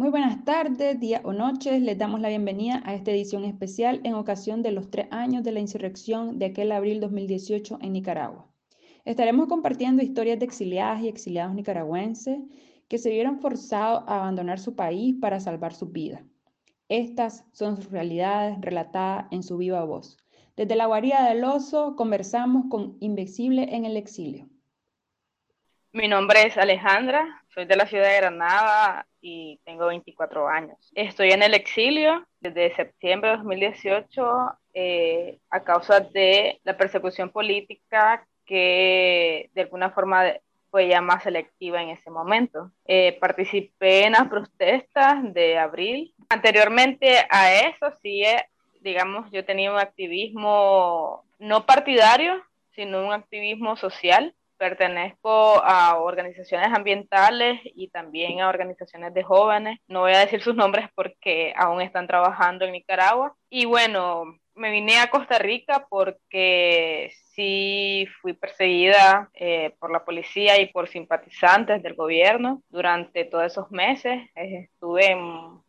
Muy buenas tardes, días o noches. Les damos la bienvenida a esta edición especial en ocasión de los tres años de la insurrección de aquel abril 2018 en Nicaragua. Estaremos compartiendo historias de exiliadas y exiliados nicaragüenses que se vieron forzados a abandonar su país para salvar su vida. Estas son sus realidades relatadas en su viva voz. Desde la guarida del oso conversamos con Invencible en el exilio. Mi nombre es Alejandra, soy de la ciudad de Granada y tengo 24 años. Estoy en el exilio desde septiembre de 2018 eh, a causa de la persecución política que de alguna forma fue ya más selectiva en ese momento. Eh, participé en las protestas de abril. Anteriormente a eso, sí, eh, digamos, yo tenía un activismo no partidario, sino un activismo social pertenezco a organizaciones ambientales y también a organizaciones de jóvenes. No voy a decir sus nombres porque aún están trabajando en Nicaragua. Y bueno, me vine a Costa Rica porque sí fui perseguida eh, por la policía y por simpatizantes del gobierno durante todos esos meses. Estuve en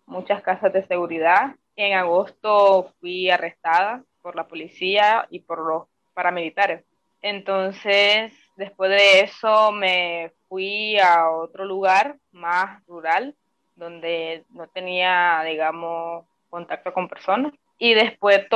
muchas casas de seguridad. En agosto fui arrestada por la policía y por los paramilitares. Entonces, Después de eso me fui a otro lugar más rural, donde no tenía, digamos, contacto con personas. Y después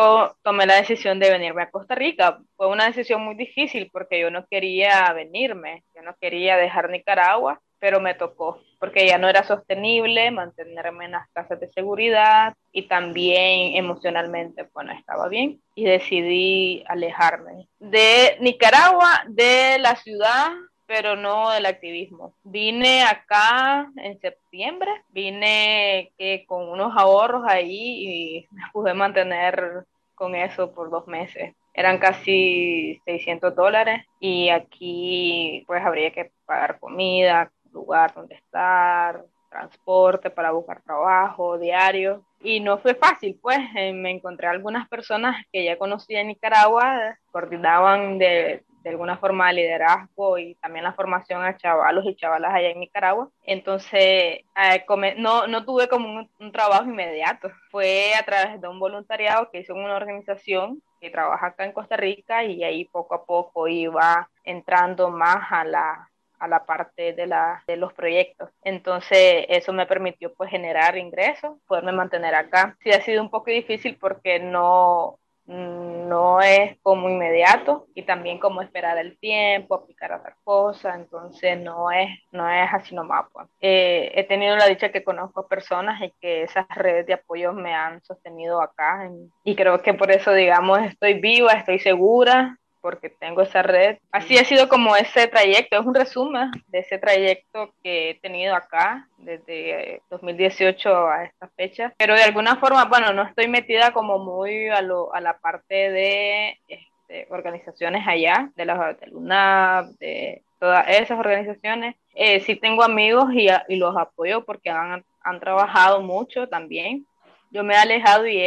tomé la decisión de venirme a Costa Rica. Fue una decisión muy difícil porque yo no quería venirme, yo no quería dejar Nicaragua pero me tocó, porque ya no era sostenible mantenerme en las casas de seguridad y también emocionalmente, bueno, estaba bien y decidí alejarme de Nicaragua, de la ciudad, pero no del activismo. Vine acá en septiembre, vine que con unos ahorros ahí y me pude mantener con eso por dos meses eran casi 600 dólares y aquí pues habría que pagar comida, lugar donde estar, transporte para buscar trabajo diario. Y no fue fácil, pues eh, me encontré algunas personas que ya conocía en Nicaragua, coordinaban de, de alguna forma el liderazgo y también la formación a chavalos y chavalas allá en Nicaragua. Entonces, eh, no, no tuve como un, un, trabajo inmediato. Fue a través de un voluntariado que hizo una organización que trabaja acá en Costa Rica y ahí poco a poco iba entrando más a la, a la parte de, la, de los proyectos. Entonces eso me permitió pues generar ingresos, poderme mantener acá. Sí ha sido un poco difícil porque no, no es como inmediato y también como esperar el tiempo, aplicar otra cosa, entonces no es, no es así nomás. Pues. Eh, he tenido la dicha que conozco personas y que esas redes de apoyo me han sostenido acá y creo que por eso digamos estoy viva, estoy segura porque tengo esa red. Así ha sido como ese trayecto, es un resumen de ese trayecto que he tenido acá desde 2018 a esta fecha, pero de alguna forma, bueno, no estoy metida como muy a, lo, a la parte de este, organizaciones allá, de la de UNAP, de todas esas organizaciones. Eh, sí tengo amigos y, y los apoyo porque han, han trabajado mucho también yo me he alejado y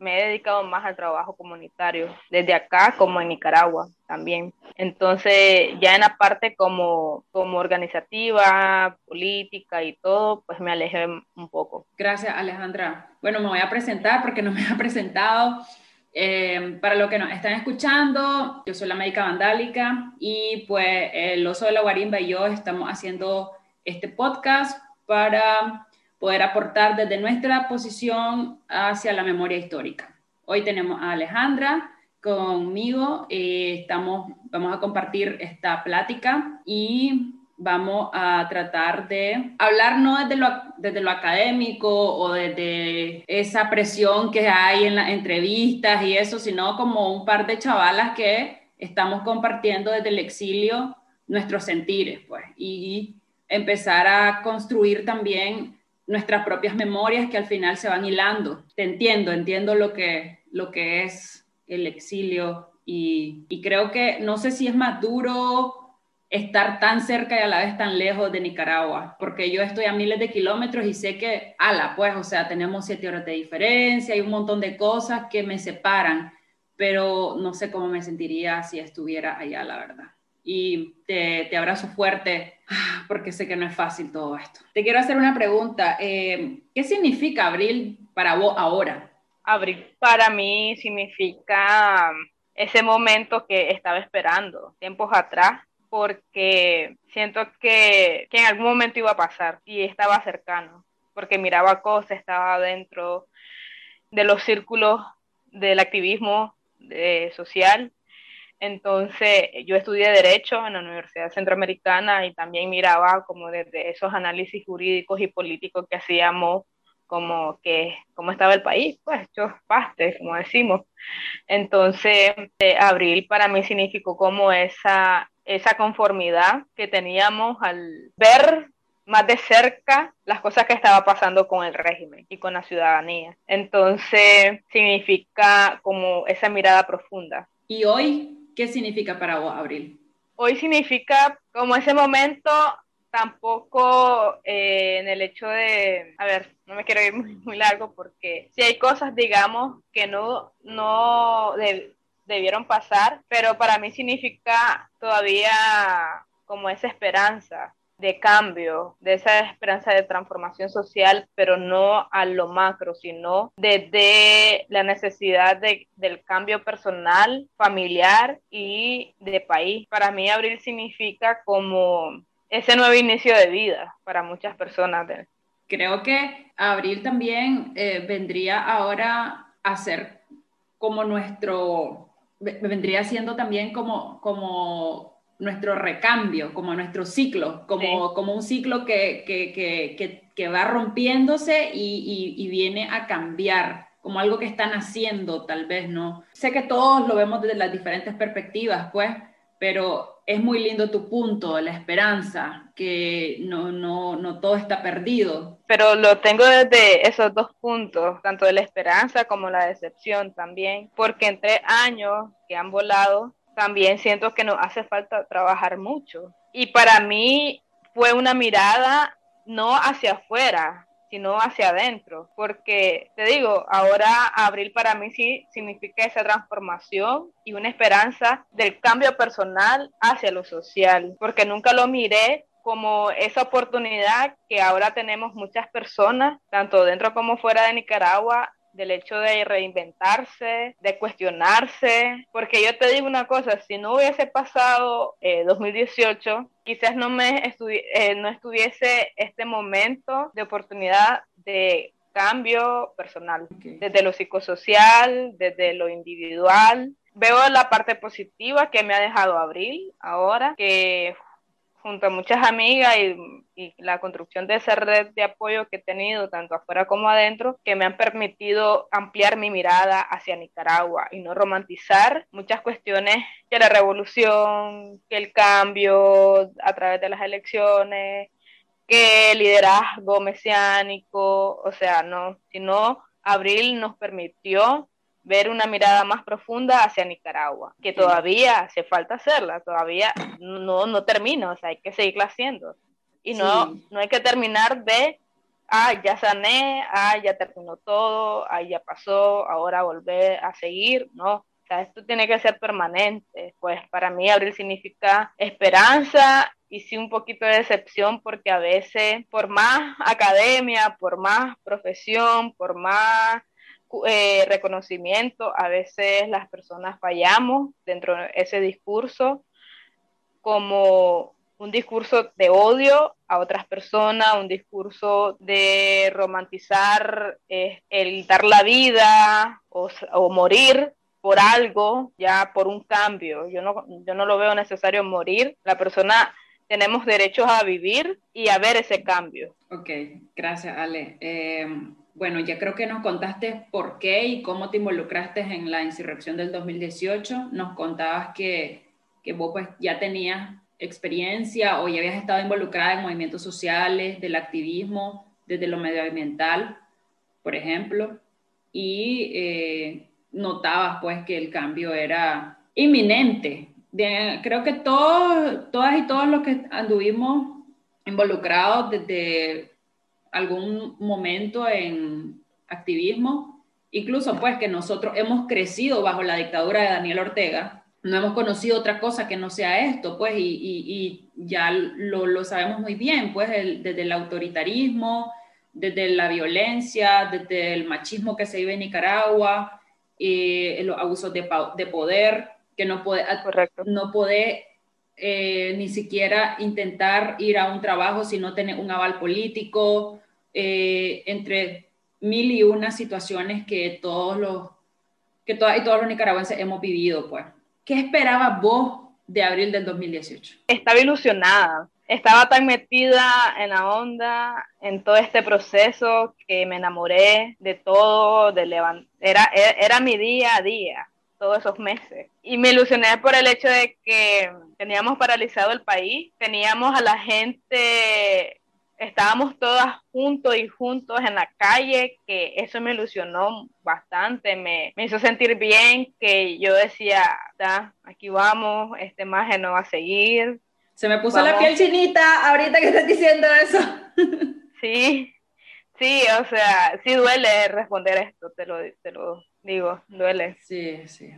me he dedicado más al trabajo comunitario, desde acá como en Nicaragua también. Entonces, ya en la parte como, como organizativa, política y todo, pues me alejé un poco. Gracias, Alejandra. Bueno, me voy a presentar porque no me ha presentado. Eh, para los que nos están escuchando, yo soy la médica vandálica y pues el oso de la guarimba y yo estamos haciendo este podcast para poder aportar desde nuestra posición hacia la memoria histórica. Hoy tenemos a Alejandra conmigo, eh, estamos, vamos a compartir esta plática y vamos a tratar de hablar no desde lo, desde lo académico o desde esa presión que hay en las entrevistas y eso, sino como un par de chavalas que estamos compartiendo desde el exilio nuestros sentires, pues, y empezar a construir también nuestras propias memorias que al final se van hilando. Te entiendo, entiendo lo que, lo que es el exilio y, creo que no sé si es más duro estar tan cerca y a la vez tan lejos de Nicaragua, porque yo estoy a miles de kilómetros y sé que, ala, pues, o sea, tenemos siete horas de diferencia, hay un montón de cosas que me separan, pero no sé cómo me sentiría si estuviera allá, la verdad. Y te, te, abrazo fuerte porque sé que no es fácil todo esto. Te quiero hacer una pregunta. Eh, ¿Qué significa abril para vos ahora? Abril para mí significa ese momento que estaba esperando tiempos atrás porque siento que, que en algún momento iba a pasar y estaba cercano porque miraba cosas, estaba dentro de los círculos del activismo social entonces, yo estudié Derecho en la Universidad Centroamericana y también miraba como desde esos análisis jurídicos y políticos que hacíamos, como que cómo estaba el país, pues hechos pastes, como decimos. Entonces, abril para mí significó como esa, esa conformidad que teníamos al ver más de cerca las cosas que estaba pasando con el régimen y con la ciudadanía. Entonces, significa como esa mirada profunda. ¿Y hoy ¿Qué significa para vos abril? Hoy significa como ese momento tampoco eh, en el hecho de, a ver, no me quiero ir muy, largo porque si hay cosas, digamos, que no, no debieron pasar, pero para mí significa todavía como esa esperanza, de cambio, de esa esperanza de transformación social, pero no a lo macro, sino desde la necesidad de, del cambio personal, familiar y de país. Para mí abril significa como ese nuevo inicio de vida para muchas personas. Creo que abril también eh, vendría ahora a ser como nuestro, vendría siendo también como, como nuestro recambio, como nuestro ciclo, como, como un ciclo que, que, que, que va rompiéndose y, y, viene a cambiar, como algo que están haciendo tal vez, ¿no? Sé que todos lo vemos desde las diferentes perspectivas, pues, pero es muy lindo tu punto, la esperanza, que no, no, no todo está perdido. Pero lo tengo desde esos dos puntos, tanto de la esperanza como la decepción también, porque entre años que han volado, también siento que nos hace falta trabajar mucho. Y para mí fue una mirada no hacia afuera, sino hacia adentro, porque te digo, ahora abril para mí sí significa esa transformación y una esperanza del cambio personal hacia lo social, porque nunca lo miré como esa oportunidad que ahora tenemos muchas personas, tanto dentro como fuera de Nicaragua, del hecho de reinventarse, de cuestionarse, porque yo te digo una cosa, si no hubiese pasado 2018, eh, quizás no, me eh, no estuviese este momento de oportunidad de cambio personal, desde lo psicosocial, desde lo individual. Veo la parte positiva que me ha dejado Abril ahora, que junto a muchas amigas y, la construcción de esa red de apoyo que he tenido tanto afuera como adentro, que me han permitido ampliar mi mirada hacia Nicaragua y no romantizar muchas cuestiones que la revolución, que el cambio a través de las elecciones, que el liderazgo mesiánico, o sea, no, sino Abril nos permitió ver una mirada más profunda hacia Nicaragua, que todavía hace falta hacerla, todavía no, no termina, o sea, hay que seguirla haciendo. Y no, no hay que terminar de, ah, ya sané, ah, ya terminó todo, ah, ya pasó, ahora volver a seguir, no. O sea, esto tiene que ser permanente. Pues para mí abril significa esperanza y sí un poquito de decepción porque a veces por más academia, por más profesión, por más eh, reconocimiento, a veces las personas fallamos dentro de ese discurso como un discurso de odio a otras personas, un discurso de romantizar eh, el dar la vida o, o, morir por algo, ya por un cambio. Yo no, yo no lo veo necesario morir. La persona tenemos derechos a vivir y a ver ese cambio. Ok, gracias Ale. Eh, bueno, ya creo que nos contaste por qué y cómo te involucraste en la insurrección del 2018. Nos contabas que, que vos pues ya tenías experiencia o ya habías estado involucrada en movimientos sociales, del activismo, desde lo medioambiental, por ejemplo, y eh, notabas pues que el cambio era inminente. creo que todos, todas y todos los que anduvimos involucrados desde algún momento en activismo, incluso pues que nosotros hemos crecido bajo la dictadura de Daniel Ortega, no hemos conocido otra cosa que no sea esto, pues, y, ya lo, sabemos muy bien, pues, desde el autoritarismo, desde la violencia, desde el machismo que se vive en Nicaragua, eh, los abusos de, poder, que no puede, no puede eh, ni siquiera intentar ir a un trabajo si no tiene un aval político, eh, entre mil y una situaciones que todos los que todas y todos los nicaragüenses hemos vivido, pues. ¿Qué esperabas vos de abril del 2018? Estaba ilusionada, estaba tan metida en la onda, en todo este proceso, que me enamoré de todo, de era, era mi día a día todos esos meses. Y me ilusioné por el hecho de que teníamos paralizado el país, teníamos a la gente estábamos todas juntos y juntos en la calle, que eso me ilusionó bastante, me, me hizo sentir bien, que yo decía, aquí vamos, este maje no va a seguir. Se me puso la piel chinita ahorita que estás diciendo eso. Sí, sí, o sea, sí duele responder esto, te lo, te lo digo, duele. Sí, sí.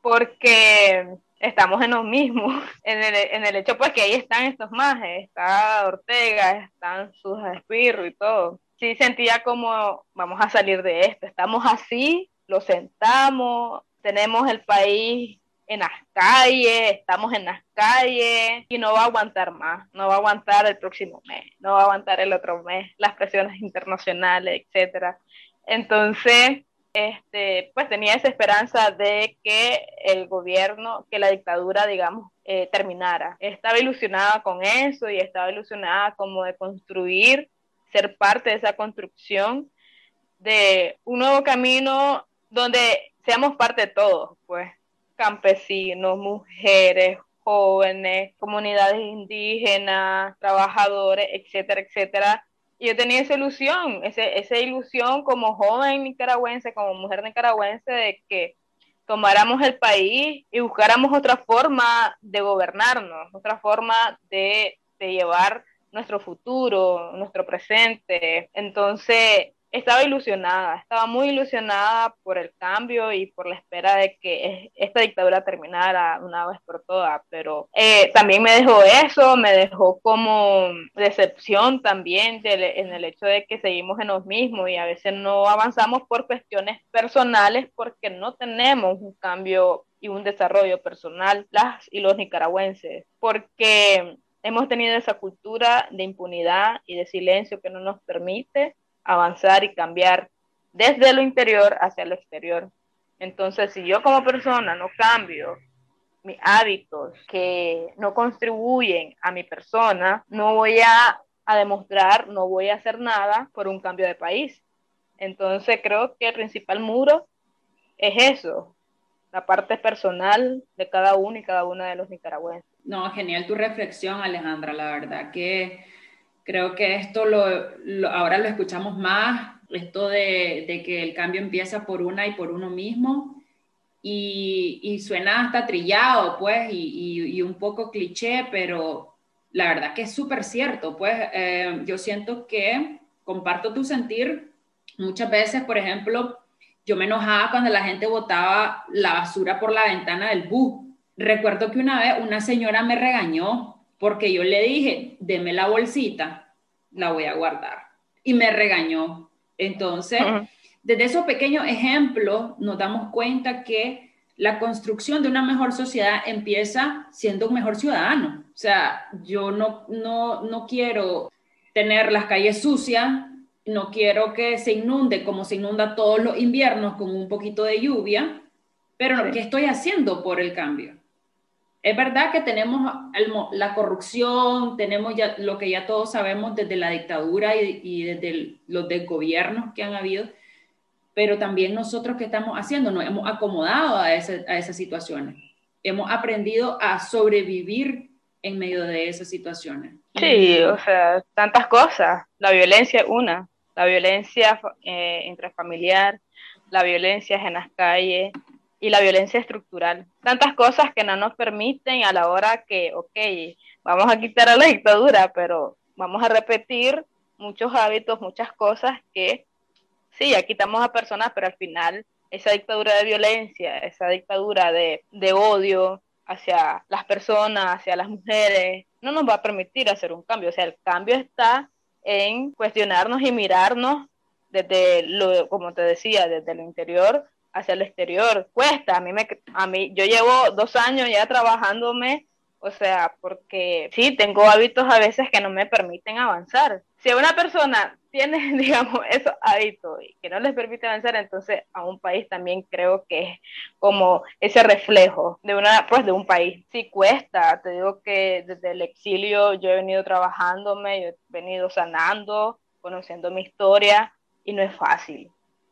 Porque estamos en lo mismo, en el, en el hecho pues que ahí están estos majes, está Ortega, están sus espirros y todo. Sí sentía como vamos a salir de esto, estamos así, lo sentamos, tenemos el país en las calles, estamos en las calles y no va a aguantar más, no va a aguantar el próximo mes, no va a aguantar el otro mes, las presiones internacionales, etcétera. Entonces, este, pues tenía esa esperanza de que el gobierno, que la dictadura, digamos, eh, terminara. Estaba ilusionada con eso y estaba ilusionada como de construir, ser parte de esa construcción de un nuevo camino donde seamos parte de todos, pues campesinos, mujeres, jóvenes, comunidades indígenas, trabajadores, etcétera, etcétera, yo tenía esa ilusión, ese, esa ilusión como joven nicaragüense, como mujer nicaragüense, de que tomáramos el país y buscáramos otra forma de gobernarnos, otra forma de, de llevar nuestro futuro, nuestro presente. Entonces, estaba ilusionada, estaba muy ilusionada por el cambio y por la espera de que esta dictadura terminara una vez por todas, pero eh, también me dejó eso, me dejó como decepción también en el hecho de que seguimos en los mismos y a veces no avanzamos por cuestiones personales porque no tenemos un cambio y un desarrollo personal, las y los nicaragüenses, porque hemos tenido esa cultura de impunidad y de silencio que no nos permite avanzar y cambiar desde lo interior hacia lo exterior. Entonces, si yo como persona no cambio mis hábitos que no contribuyen a mi persona, no voy a, demostrar, no voy a hacer nada por un cambio de país. Entonces, creo que el principal muro es eso, la parte personal de cada uno y cada una de los nicaragüenses. No, genial tu reflexión, Alejandra. La verdad que Creo que esto lo, ahora lo escuchamos más, esto de, de, que el cambio empieza por una y por uno mismo. Y, y suena hasta trillado, pues, y, y, un poco cliché, pero la verdad que es súper cierto, pues eh, yo siento que comparto tu sentir. Muchas veces, por ejemplo, yo me enojaba cuando la gente botaba la basura por la ventana del bus. Recuerdo que una vez una señora me regañó porque yo le dije, deme la bolsita, la voy a guardar. Y me regañó. Entonces, desde esos pequeños ejemplos nos damos cuenta que la construcción de una mejor sociedad empieza siendo un mejor ciudadano. O sea, yo no, no, no quiero tener las calles sucias, no quiero que se inunde como se inunda todos los inviernos con un poquito de lluvia, pero ¿qué estoy haciendo por el cambio? Es verdad que tenemos la corrupción, tenemos lo que ya todos sabemos desde la dictadura y, desde los desgobiernos que han habido, pero también nosotros que estamos haciendo, nos hemos acomodado a, a esas situaciones, hemos aprendido a sobrevivir en medio de esas situaciones. Sí, o sea, tantas cosas. La violencia es una, la violencia eh, intrafamiliar, la violencia en las calles, y la violencia estructural. Tantas cosas que no nos permiten a la hora que, ok, vamos a quitar a la dictadura, pero vamos a repetir muchos hábitos, muchas cosas que, sí, ya quitamos a personas, pero al final esa dictadura de violencia, esa dictadura de, de odio hacia las personas, hacia las mujeres, no nos va a permitir hacer un cambio. O sea, el cambio está en cuestionarnos y mirarnos desde lo, como te decía, desde el interior hacia el exterior. Cuesta, a mí, me, a mí yo llevo dos años ya trabajándome o sea, porque sí, tengo hábitos a veces que no me permiten avanzar. Si una persona tiene, digamos, esos hábitos y que no les permite avanzar, entonces a un país también creo que es como ese reflejo de una, pues de un país. Sí cuesta, te digo que desde el exilio yo he venido trabajándome, yo he venido sanando, conociendo mi historia y no es fácil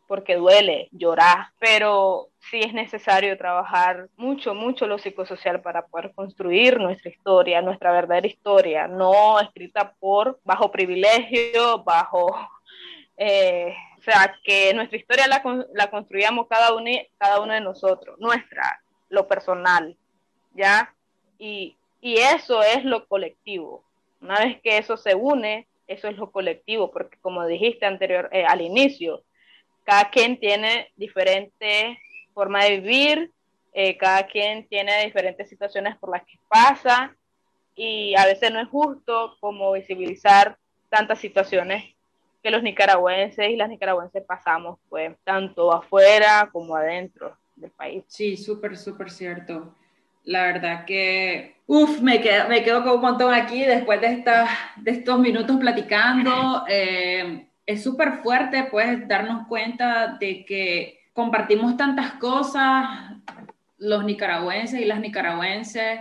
porque duele llorar, pero sí es necesario trabajar mucho, mucho lo psicosocial para poder construir nuestra historia, nuestra verdadera historia, no escrita por bajo privilegio, bajo... Eh, o sea, que nuestra historia la, la construyamos cada uno, cada uno de nosotros, nuestra, lo personal, ¿ya? Y, y eso es lo colectivo. Una vez que eso se une, eso es lo colectivo, porque como dijiste anterior, eh, al inicio, cada quien tiene diferente forma de vivir, eh, cada quien tiene diferentes situaciones por las que pasa y a veces no es justo como visibilizar tantas situaciones que los nicaragüenses y las nicaragüenses pasamos, pues, tanto afuera como adentro del país. Sí, súper, súper cierto. La verdad que, uff, me quedo, me quedo con un montón aquí después de, esta, de estos minutos platicando. Eh, es súper fuerte pues darnos cuenta de que compartimos tantas cosas los nicaragüenses y las nicaragüenses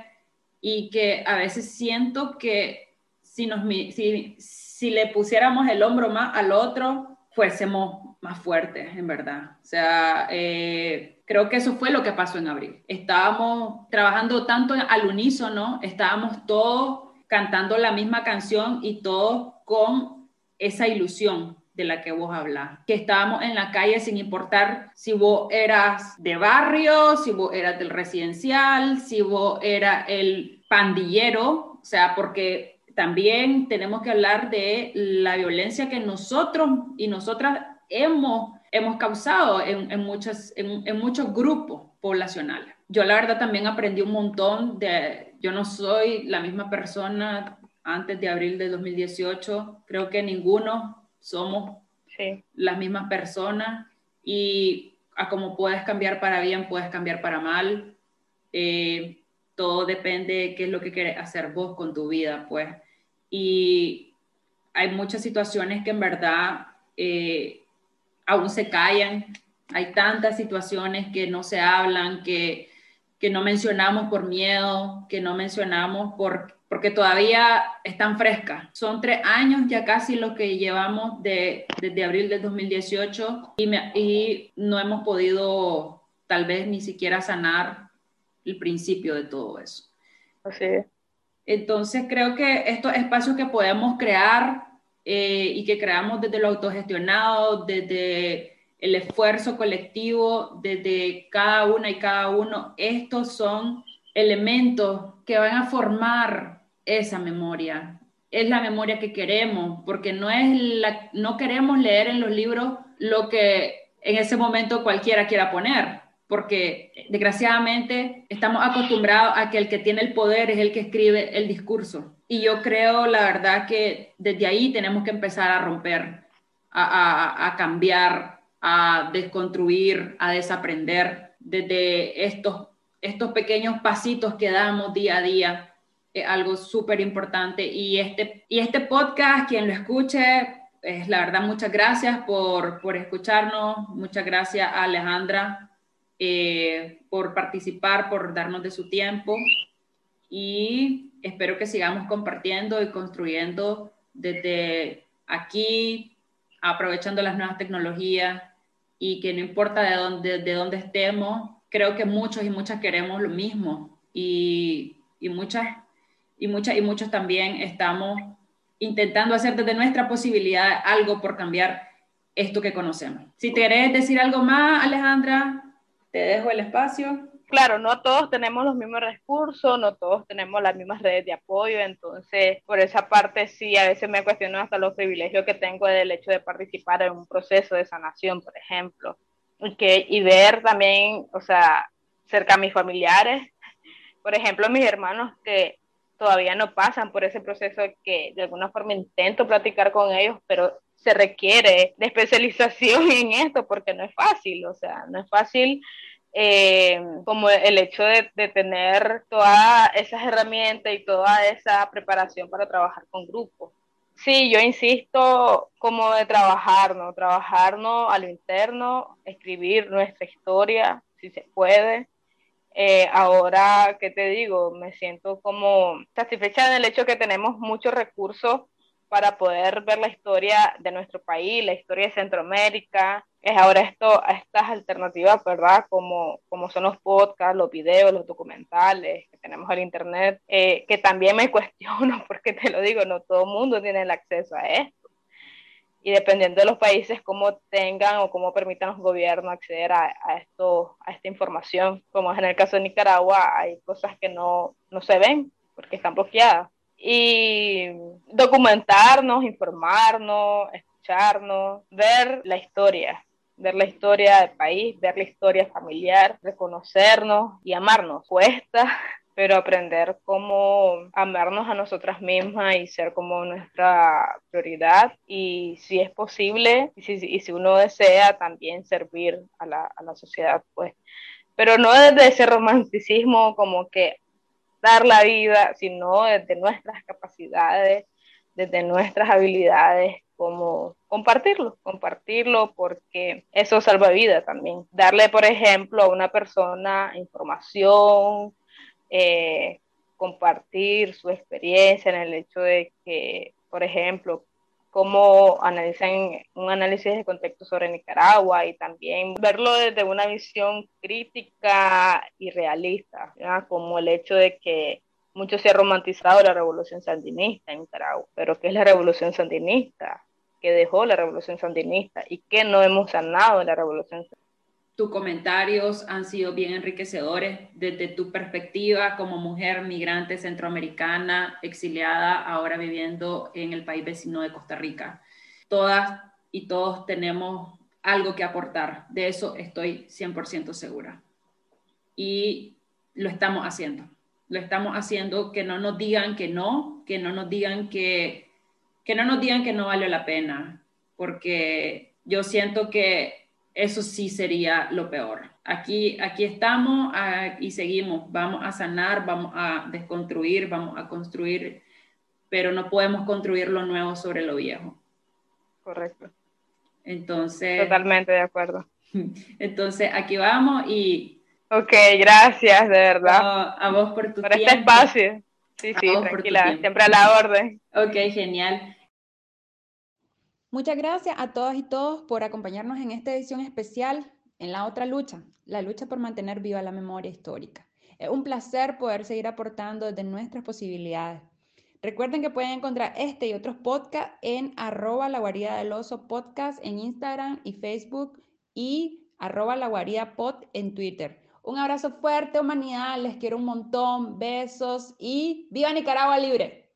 y que a veces siento que si, nos, si, si le pusiéramos el hombro más al otro, fuésemos más fuertes, en verdad. O sea, eh, creo que eso fue lo que pasó en abril. Estábamos trabajando tanto al unísono, estábamos todos cantando la misma canción y todos con esa ilusión de la que vos hablas, que estábamos en la calle sin importar si vos eras de barrio, si vos eras del residencial, si vos eras el pandillero, o sea, porque también tenemos que hablar de la violencia que nosotros y nosotras hemos, hemos causado en, en, en muchos grupos poblacionales. Yo la verdad también aprendí un montón de, yo no soy la misma persona antes de abril de 2018. Creo que ninguno somos las mismas personas y a como puedes cambiar para bien, puedes cambiar para mal. Eh, todo depende de qué es lo que quieres hacer vos con tu vida, pues. Y hay muchas situaciones que en verdad eh, aún se callan. Hay tantas situaciones que no se hablan, que, que no mencionamos por miedo, que no mencionamos por porque todavía están frescas. Son tres años ya casi lo que llevamos de, desde abril del 2018 y, y no hemos podido tal vez ni siquiera sanar el principio de todo eso. Así Entonces creo que estos espacios que podemos crear eh, y que creamos desde lo autogestionado, desde el esfuerzo colectivo, desde cada una y cada uno, estos son elementos que van a formar esa memoria. Es la memoria que queremos, porque no, es la, no queremos leer en los libros lo que en ese momento cualquiera quiera poner, porque desgraciadamente estamos acostumbrados a que el que tiene el poder es el que escribe el discurso. Y yo creo, la verdad, que desde ahí tenemos que empezar a romper, a, a cambiar, a desconstruir, a desaprender desde estos, estos pequeños pasitos que damos día a día algo súper importante. Y este, y este podcast, quien lo escuche, es la verdad, muchas gracias por, por escucharnos, muchas gracias a Alejandra eh, por participar, por darnos de su tiempo. Y espero que sigamos compartiendo y construyendo desde aquí, aprovechando las nuevas tecnologías. Y que no importa de dónde, de dónde estemos, creo que muchos y muchas queremos lo mismo. Y, y muchas y, muchas y muchos también estamos intentando hacer desde nuestra posibilidad algo por cambiar esto que conocemos. Si te querés decir algo más, Alejandra, te dejo el espacio. Claro, no todos tenemos los mismos recursos, no todos tenemos las mismas redes de apoyo, entonces por esa parte sí, a veces me cuestiono hasta los privilegios que tengo del hecho de participar en un proceso de sanación, por ejemplo. que, y ver también, o sea, cerca a mis familiares, por ejemplo, mis hermanos que todavía no pasan por ese proceso que de alguna forma intento platicar con ellos, pero se requiere de especialización en esto porque no es fácil, o sea, no es fácil eh, como el hecho de, de, tener todas esas herramientas y toda esa preparación para trabajar con grupos. Sí, yo insisto como de trabajar, ¿no? Trabajarnos a lo interno, escribir nuestra historia, si se puede. Eh, ahora, ¿qué te digo? Me siento como satisfecha en el hecho que tenemos muchos recursos para poder ver la historia de nuestro país, la historia de Centroamérica. Es ahora esto, estas alternativas, ¿verdad? Como, como son los podcasts, los videos, los documentales que tenemos en internet, eh, que también me cuestiono, porque te lo digo, no todo el mundo tiene el acceso a esto. Y dependiendo de los países, cómo tengan o cómo permitan los gobiernos acceder a, a, esto, a esta información, como es en el caso de Nicaragua, hay cosas que no, no se ven porque están bloqueadas y documentarnos, informarnos, escucharnos, ver la historia, ver la historia del país, ver la historia familiar, reconocernos y amarnos. Cuesta, pero aprender cómo amarnos a nosotras mismas y ser como nuestra prioridad y si es posible y si, y si uno desea también servir a la, a la sociedad, pues. Pero no desde ese romanticismo como que dar la vida, sino desde nuestras capacidades, desde nuestras habilidades, como compartirlo, compartirlo porque eso salva vida también. Darle, por ejemplo, a una persona información, eh, compartir su experiencia en el hecho de que, por ejemplo, cómo analizan un análisis de contexto sobre Nicaragua y también verlo desde una visión crítica y realista, como el hecho de que mucho se ha romantizado la revolución sandinista en Nicaragua, pero ¿qué es la revolución sandinista? ¿Qué dejó la revolución sandinista? ¿Y qué no hemos sanado de la revolución sandinista? Tus comentarios han sido bien enriquecedores desde tu perspectiva como mujer migrante centroamericana, exiliada, ahora viviendo en el país vecino de Costa Rica. Todas y todos tenemos algo que aportar, de eso estoy 100% segura. Y lo estamos haciendo, lo estamos haciendo, que no nos digan que no, que no nos digan que, que no nos digan que no vale la pena, porque yo siento que eso sí sería lo peor. Aquí, aquí estamos ah, y seguimos, vamos a sanar, vamos a desconstruir, vamos a construir, pero no podemos construir lo nuevo sobre lo viejo. Correcto. Entonces. Totalmente de acuerdo. Entonces, aquí vamos y. Ok, gracias, de verdad. a vos por tu por este espacio. Sí, sí, tranquila, siempre a la orden. Ok, genial. Muchas gracias a todas y todos por acompañarnos en esta edición especial en la otra lucha, la lucha por mantener viva la memoria histórica. Es un placer poder seguir aportando desde nuestras posibilidades. Recuerden que pueden encontrar este y otros podcasts en arroba la guarida del oso podcast en Instagram y Facebook y arroba la guarida pod en Twitter. Un abrazo fuerte, humanidad, les quiero un montón, besos y viva Nicaragua libre.